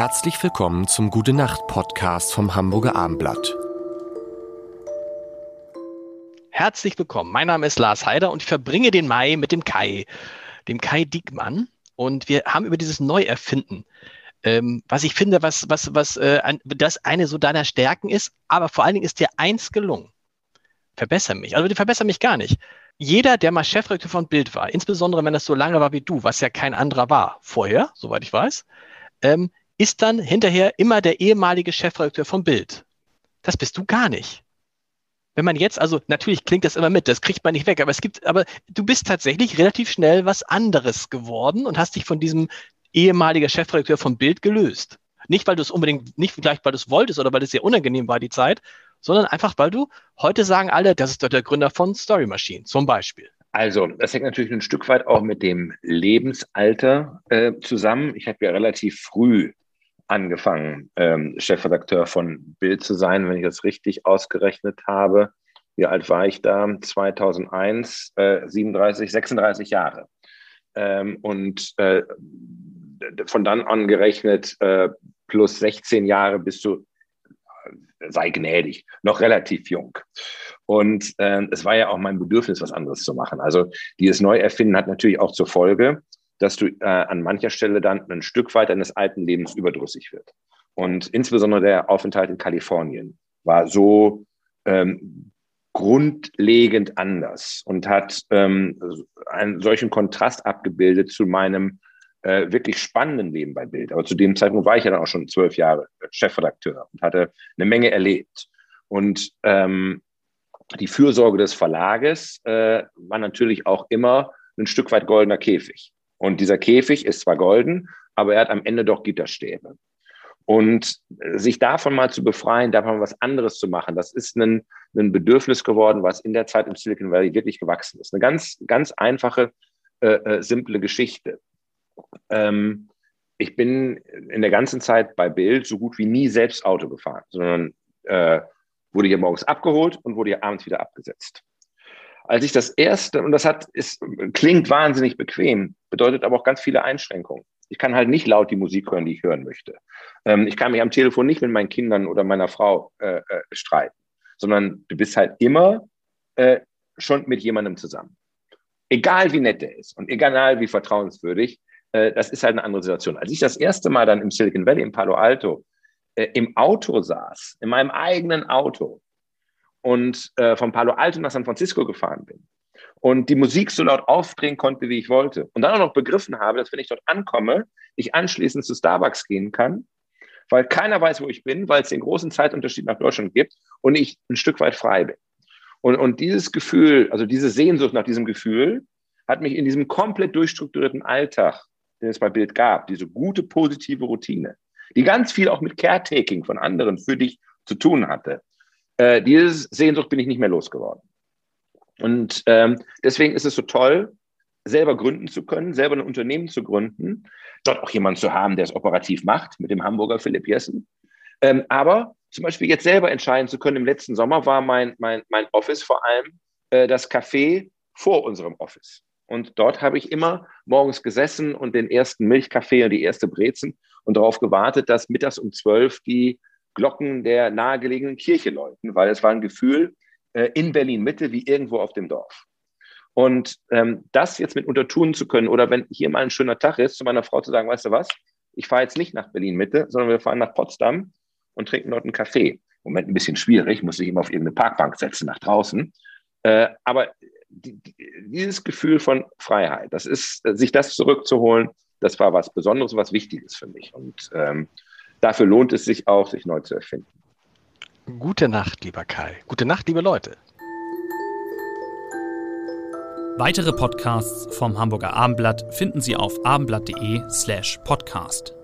Herzlich willkommen zum Gute Nacht Podcast vom Hamburger Armblatt. Herzlich willkommen. Mein Name ist Lars Heider und ich verbringe den Mai mit dem Kai, dem Kai Diekmann. Und wir haben über dieses Neuerfinden, ähm, was ich finde, was, was, was äh, ein, das eine so deiner Stärken ist, aber vor allen Dingen ist dir eins gelungen. Verbessere mich. Also verbessere mich gar nicht. Jeder, der mal Chefredakteur von Bild war, insbesondere wenn das so lange war wie du, was ja kein anderer war vorher, soweit ich weiß, ähm, ist dann hinterher immer der ehemalige Chefredakteur von Bild. Das bist du gar nicht. Wenn man jetzt, also natürlich klingt das immer mit, das kriegt man nicht weg, aber es gibt, aber du bist tatsächlich relativ schnell was anderes geworden und hast dich von diesem ehemaligen Chefredakteur von Bild gelöst. Nicht, weil du es unbedingt, nicht vielleicht, weil du es wolltest oder weil es sehr unangenehm war, die Zeit, sondern einfach, weil du heute sagen alle, das ist doch der Gründer von Story Machine, zum Beispiel. Also, das hängt natürlich ein Stück weit auch mit dem Lebensalter äh, zusammen. Ich habe ja relativ früh angefangen, ähm, Chefredakteur von Bild zu sein, wenn ich das richtig ausgerechnet habe. Wie alt war ich da? 2001, äh, 37, 36 Jahre. Ähm, und äh, von dann an gerechnet äh, plus 16 Jahre bist du, äh, sei gnädig, noch relativ jung. Und äh, es war ja auch mein Bedürfnis, was anderes zu machen. Also dieses Neuerfinden hat natürlich auch zur Folge, dass du äh, an mancher Stelle dann ein Stück weit deines alten Lebens überdrüssig wird. Und insbesondere der Aufenthalt in Kalifornien war so ähm, grundlegend anders und hat ähm, einen solchen Kontrast abgebildet zu meinem äh, wirklich spannenden Leben bei Bild. Aber zu dem Zeitpunkt war ich ja dann auch schon zwölf Jahre Chefredakteur und hatte eine Menge erlebt. Und ähm, die Fürsorge des Verlages äh, war natürlich auch immer ein Stück weit goldener Käfig. Und dieser Käfig ist zwar golden, aber er hat am Ende doch Gitterstäbe. Und sich davon mal zu befreien, davon was anderes zu machen, das ist ein, ein Bedürfnis geworden, was in der Zeit im Silicon Valley wirklich gewachsen ist. Eine ganz, ganz einfache, äh, äh, simple Geschichte. Ähm, ich bin in der ganzen Zeit bei Bild so gut wie nie selbst Auto gefahren, sondern äh, wurde hier morgens abgeholt und wurde hier abends wieder abgesetzt. Als ich das erste, und das hat, ist, klingt wahnsinnig bequem, bedeutet aber auch ganz viele Einschränkungen. Ich kann halt nicht laut die Musik hören, die ich hören möchte. Ähm, ich kann mich am Telefon nicht mit meinen Kindern oder meiner Frau äh, äh, streiten, sondern du bist halt immer äh, schon mit jemandem zusammen. Egal wie nett der ist und egal wie vertrauenswürdig, äh, das ist halt eine andere Situation. Als ich das erste Mal dann im Silicon Valley, in Palo Alto, äh, im Auto saß, in meinem eigenen Auto und äh, von Palo Alto nach San Francisco gefahren bin und die Musik so laut aufdrehen konnte, wie ich wollte und dann auch noch begriffen habe, dass wenn ich dort ankomme, ich anschließend zu Starbucks gehen kann, weil keiner weiß, wo ich bin, weil es den großen Zeitunterschied nach Deutschland gibt und ich ein Stück weit frei bin. Und, und dieses Gefühl, also diese Sehnsucht nach diesem Gefühl, hat mich in diesem komplett durchstrukturierten Alltag, den es bei Bild gab, diese gute, positive Routine, die ganz viel auch mit Caretaking von anderen für dich zu tun hatte, äh, diese Sehnsucht bin ich nicht mehr losgeworden. Und ähm, deswegen ist es so toll, selber gründen zu können, selber ein Unternehmen zu gründen, dort auch jemanden zu haben, der es operativ macht, mit dem Hamburger Philipp Jessen. Ähm, aber zum Beispiel jetzt selber entscheiden zu können, im letzten Sommer war mein, mein, mein Office vor allem äh, das Café vor unserem Office. Und dort habe ich immer morgens gesessen und den ersten Milchkaffee und die erste Brezen und darauf gewartet, dass mittags um zwölf die Glocken der nahegelegenen Kirche läuten, weil es war ein Gefühl äh, in Berlin Mitte wie irgendwo auf dem Dorf. Und ähm, das jetzt mit untertun zu können oder wenn hier mal ein schöner Tag ist, zu meiner Frau zu sagen, weißt du was, ich fahre jetzt nicht nach Berlin Mitte, sondern wir fahren nach Potsdam und trinken dort einen Kaffee. Moment ein bisschen schwierig, muss ich immer auf irgendeine Parkbank setzen nach draußen. Äh, aber die, dieses Gefühl von Freiheit, das ist, sich das zurückzuholen, das war was Besonderes, was Wichtiges für mich. Und ähm, dafür lohnt es sich auch, sich neu zu erfinden. Gute Nacht, lieber Kai. Gute Nacht, liebe Leute. Weitere Podcasts vom Hamburger Abendblatt finden Sie auf abendblatt.de slash podcast.